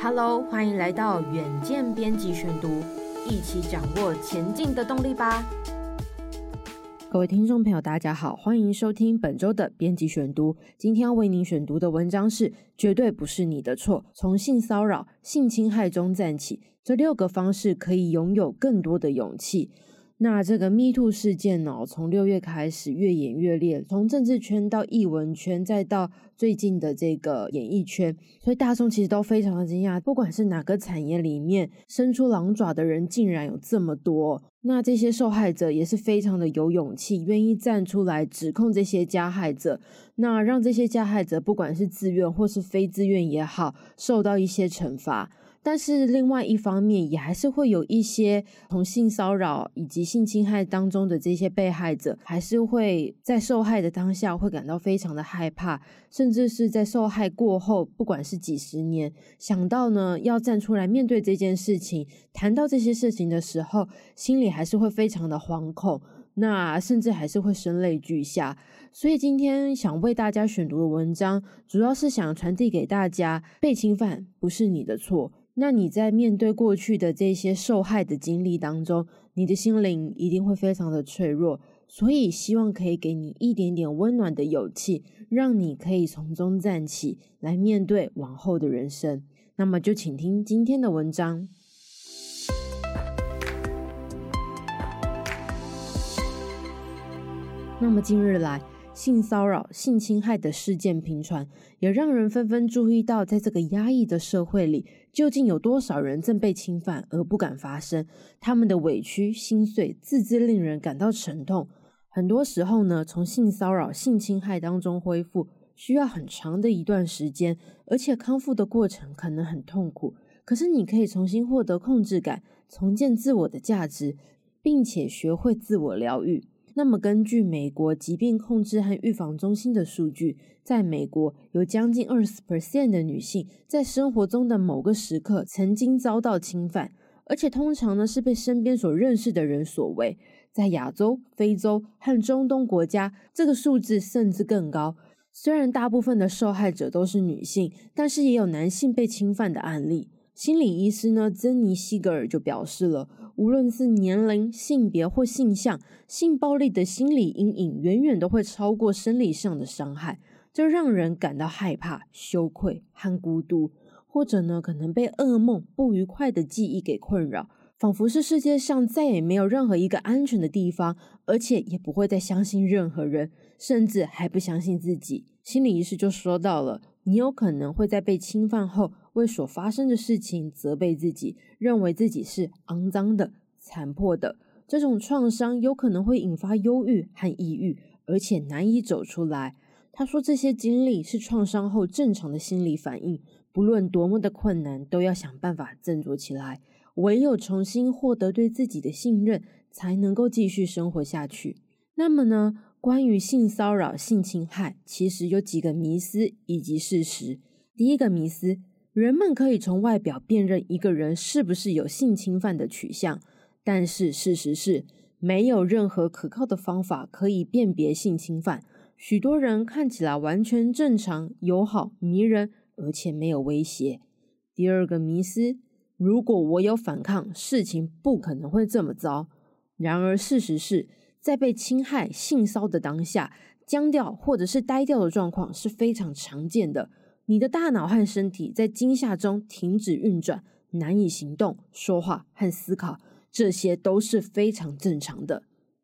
Hello，欢迎来到远见编辑选读，一起掌握前进的动力吧。各位听众朋友，大家好，欢迎收听本周的编辑选读。今天要为您选读的文章是《绝对不是你的错》，从性骚扰、性侵害中站起，这六个方式可以拥有更多的勇气。那这个 Me Too 事件呢，从六月开始越演越烈，从政治圈到艺文圈，再到最近的这个演艺圈，所以大众其实都非常的惊讶，不管是哪个产业里面伸出狼爪的人，竟然有这么多。那这些受害者也是非常的有勇气，愿意站出来指控这些加害者，那让这些加害者不管是自愿或是非自愿也好，受到一些惩罚。但是另外一方面，也还是会有一些从性骚扰以及性侵害当中的这些被害者，还是会在受害的当下会感到非常的害怕，甚至是在受害过后，不管是几十年，想到呢要站出来面对这件事情，谈到这些事情的时候，心里还是会非常的惶恐，那甚至还是会声泪俱下。所以今天想为大家选读的文章，主要是想传递给大家：被侵犯不是你的错。那你在面对过去的这些受害的经历当中，你的心灵一定会非常的脆弱，所以希望可以给你一点点温暖的勇气，让你可以从中站起来面对往后的人生。那么就请听今天的文章。那么近日来，性骚扰、性侵害的事件频传，也让人纷纷注意到，在这个压抑的社会里，究竟有多少人正被侵犯而不敢发声？他们的委屈、心碎，字字令人感到沉痛。很多时候呢，从性骚扰、性侵害当中恢复，需要很长的一段时间，而且康复的过程可能很痛苦。可是，你可以重新获得控制感，重建自我的价值，并且学会自我疗愈。那么，根据美国疾病控制和预防中心的数据，在美国有将近二十 percent 的女性在生活中的某个时刻曾经遭到侵犯，而且通常呢是被身边所认识的人所为。在亚洲、非洲和中东国家，这个数字甚至更高。虽然大部分的受害者都是女性，但是也有男性被侵犯的案例。心理医师呢，珍妮·西格尔就表示了，无论是年龄、性别或性向，性暴力的心理阴影远远都会超过生理上的伤害，这让人感到害怕、羞愧和孤独，或者呢，可能被噩梦、不愉快的记忆给困扰，仿佛是世界上再也没有任何一个安全的地方，而且也不会再相信任何人，甚至还不相信自己。心理医师就说到了，你有可能会在被侵犯后。为所发生的事情责备自己，认为自己是肮脏的、残破的。这种创伤有可能会引发忧郁和抑郁，而且难以走出来。他说，这些经历是创伤后正常的心理反应，不论多么的困难，都要想办法振作起来。唯有重新获得对自己的信任，才能够继续生活下去。那么呢，关于性骚扰、性侵害，其实有几个迷思以及事实。第一个迷思。人们可以从外表辨认一个人是不是有性侵犯的取向，但是事实是没有任何可靠的方法可以辨别性侵犯。许多人看起来完全正常、友好、迷人，而且没有威胁。第二个迷思：如果我有反抗，事情不可能会这么糟。然而事实是在被侵害、性骚的当下，僵掉或者是呆掉的状况是非常常见的。你的大脑和身体在惊吓中停止运转，难以行动、说话和思考，这些都是非常正常的。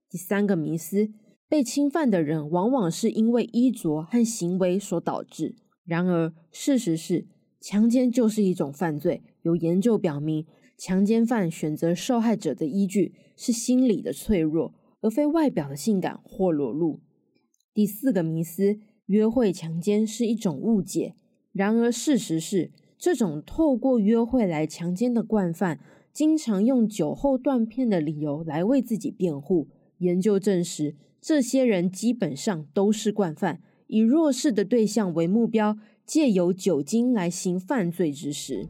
第三个迷思：被侵犯的人往往是因为衣着和行为所导致。然而，事实是，强奸就是一种犯罪。有研究表明，强奸犯选择受害者的依据是心理的脆弱，而非外表的性感或裸露。第四个迷思：约会强奸是一种误解。然而，事实是，这种透过约会来强奸的惯犯，经常用酒后断片的理由来为自己辩护。研究证实，这些人基本上都是惯犯，以弱势的对象为目标，借由酒精来行犯罪之实。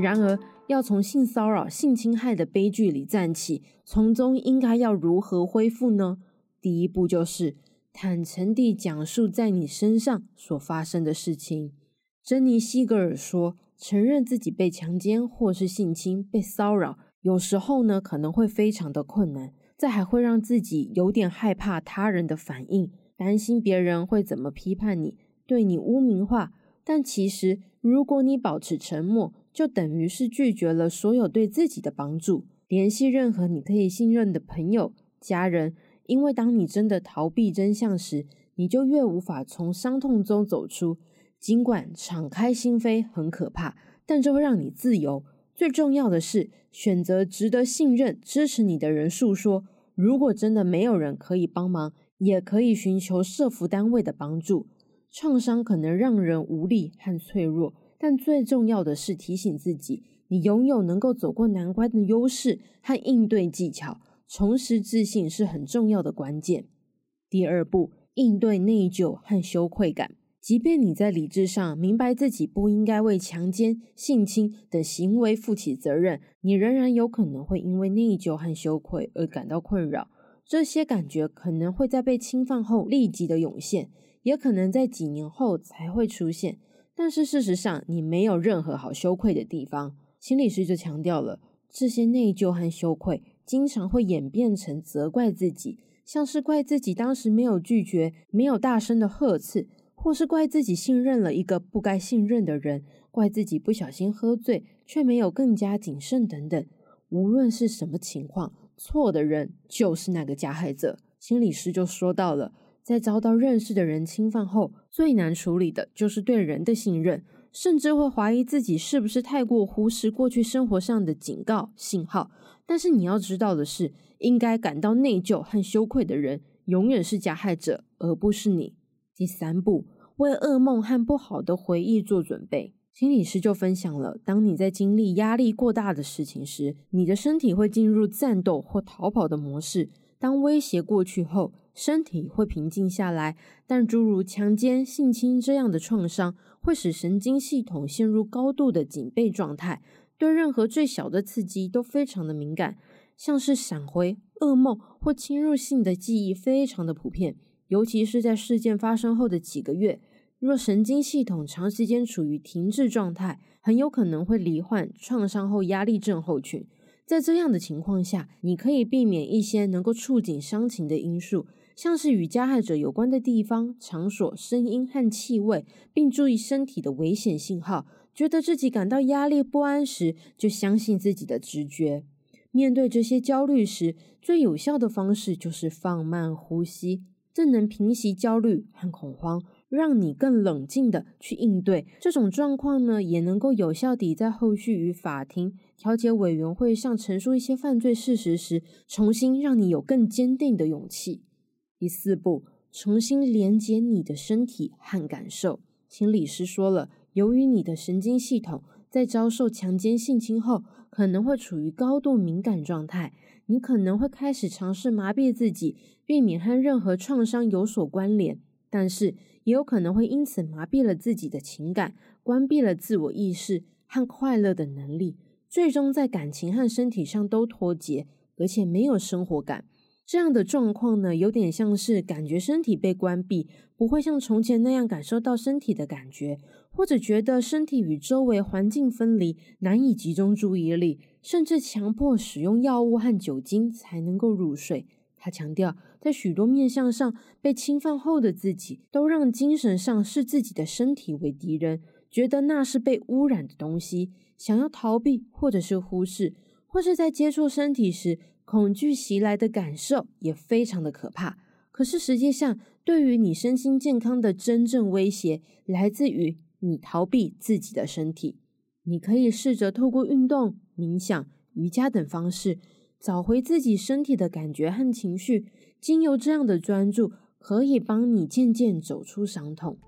然而，要从性骚扰、性侵害的悲剧里站起，从中应该要如何恢复呢？第一步就是坦诚地讲述在你身上所发生的事情。珍妮·西格尔说：“承认自己被强奸或是性侵、被骚扰，有时候呢可能会非常的困难，这还会让自己有点害怕他人的反应，担心别人会怎么批判你，对你污名化。但其实，如果你保持沉默，就等于是拒绝了所有对自己的帮助。联系任何你可以信任的朋友、家人，因为当你真的逃避真相时，你就越无法从伤痛中走出。尽管敞开心扉很可怕，但这会让你自由。最重要的是，选择值得信任、支持你的人诉说。如果真的没有人可以帮忙，也可以寻求社福单位的帮助。创伤可能让人无力和脆弱。但最重要的是提醒自己，你拥有能够走过难关的优势和应对技巧，重拾自信是很重要的关键。第二步，应对内疚和羞愧感。即便你在理智上明白自己不应该为强奸、性侵等行为负起责任，你仍然有可能会因为内疚和羞愧而感到困扰。这些感觉可能会在被侵犯后立即的涌现，也可能在几年后才会出现。但是事实上，你没有任何好羞愧的地方。心理师就强调了，这些内疚和羞愧经常会演变成责怪自己，像是怪自己当时没有拒绝，没有大声的呵斥，或是怪自己信任了一个不该信任的人，怪自己不小心喝醉，却没有更加谨慎等等。无论是什么情况，错的人就是那个加害者。心理师就说到了。在遭到认识的人侵犯后，最难处理的就是对人的信任，甚至会怀疑自己是不是太过忽视过去生活上的警告信号。但是你要知道的是，应该感到内疚和羞愧的人，永远是加害者，而不是你。第三步，为噩梦和不好的回忆做准备。心理师就分享了，当你在经历压力过大的事情时，你的身体会进入战斗或逃跑的模式。当威胁过去后，身体会平静下来，但诸如强奸、性侵这样的创伤会使神经系统陷入高度的警备状态，对任何最小的刺激都非常的敏感，像是闪回、噩梦或侵入性的记忆非常的普遍，尤其是在事件发生后的几个月，若神经系统长时间处于停滞状态，很有可能会罹患创伤后压力症候群。在这样的情况下，你可以避免一些能够触景伤情的因素，像是与加害者有关的地方、场所、声音和气味，并注意身体的危险信号。觉得自己感到压力不安时，就相信自己的直觉。面对这些焦虑时，最有效的方式就是放慢呼吸，这能平息焦虑和恐慌。让你更冷静地去应对这种状况呢，也能够有效地在后续与法庭、调解委员会上陈述一些犯罪事实时，重新让你有更坚定的勇气。第四步，重新连接你的身体和感受。心理师说了，由于你的神经系统在遭受强奸、性侵后，可能会处于高度敏感状态，你可能会开始尝试麻痹自己，避免和任何创伤有所关联。但是，也有可能会因此麻痹了自己的情感，关闭了自我意识和快乐的能力，最终在感情和身体上都脱节，而且没有生活感。这样的状况呢，有点像是感觉身体被关闭，不会像从前那样感受到身体的感觉，或者觉得身体与周围环境分离，难以集中注意力，甚至强迫使用药物和酒精才能够入睡。他强调，在许多面向上被侵犯后的自己，都让精神上视自己的身体为敌人，觉得那是被污染的东西，想要逃避或者是忽视，或是在接触身体时，恐惧袭来的感受也非常的可怕。可是实际上，对于你身心健康的真正威胁，来自于你逃避自己的身体。你可以试着透过运动、冥想、瑜伽等方式。找回自己身体的感觉和情绪，经由这样的专注，可以帮你渐渐走出伤痛。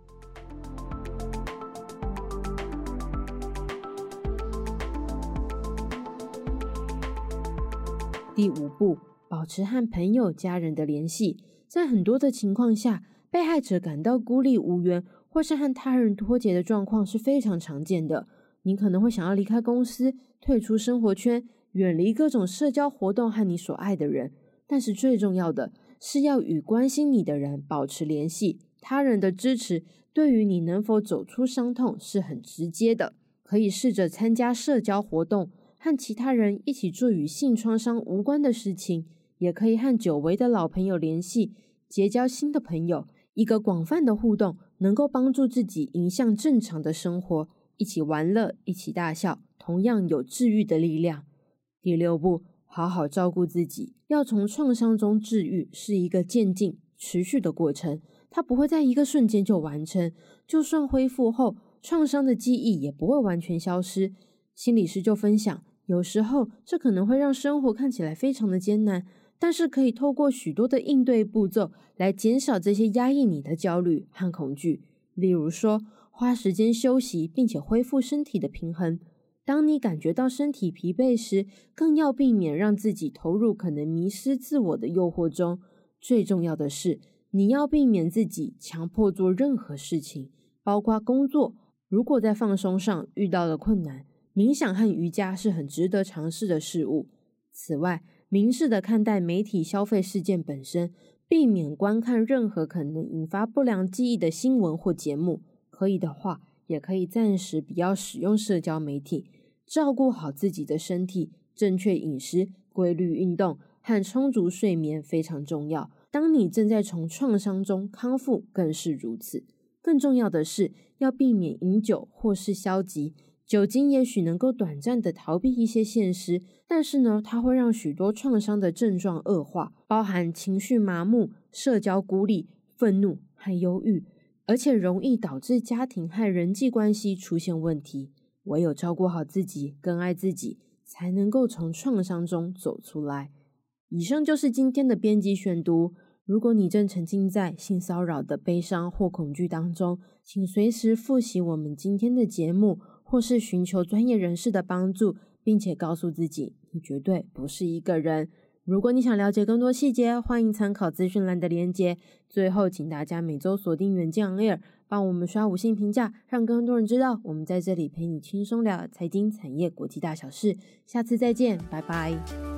第五步，保持和朋友、家人的联系。在很多的情况下，被害者感到孤立无援，或是和他人脱节的状况是非常常见的。你可能会想要离开公司，退出生活圈。远离各种社交活动和你所爱的人，但是最重要的是要与关心你的人保持联系。他人的支持对于你能否走出伤痛是很直接的。可以试着参加社交活动，和其他人一起做与性创伤无关的事情，也可以和久违的老朋友联系，结交新的朋友。一个广泛的互动能够帮助自己迎向正常的生活，一起玩乐，一起大笑，同样有治愈的力量。第六步，好好照顾自己。要从创伤中治愈是一个渐进、持续的过程，它不会在一个瞬间就完成。就算恢复后，创伤的记忆也不会完全消失。心理师就分享，有时候这可能会让生活看起来非常的艰难。但是可以透过许多的应对步骤来减少这些压抑你的焦虑和恐惧。例如说，花时间休息，并且恢复身体的平衡。当你感觉到身体疲惫时，更要避免让自己投入可能迷失自我的诱惑中。最重要的是，你要避免自己强迫做任何事情，包括工作。如果在放松上遇到了困难，冥想和瑜伽是很值得尝试的事物。此外，明智的看待媒体消费事件本身，避免观看任何可能引发不良记忆的新闻或节目。可以的话，也可以暂时不要使用社交媒体。照顾好自己的身体，正确饮食、规律运动和充足睡眠非常重要。当你正在从创伤中康复，更是如此。更重要的是，要避免饮酒或是消极。酒精也许能够短暂的逃避一些现实，但是呢，它会让许多创伤的症状恶化，包含情绪麻木、社交孤立、愤怒和忧郁，而且容易导致家庭和人际关系出现问题。唯有照顾好自己，更爱自己，才能够从创伤中走出来。以上就是今天的编辑选读。如果你正沉浸在性骚扰的悲伤或恐惧当中，请随时复习我们今天的节目。或是寻求专业人士的帮助，并且告诉自己，你绝对不是一个人。如果你想了解更多细节，欢迎参考资讯栏的连接。最后，请大家每周锁定远见 Air，帮我们刷五星评价，让更多人知道我们在这里陪你轻松聊财经、产业、国际大小事。下次再见，拜拜。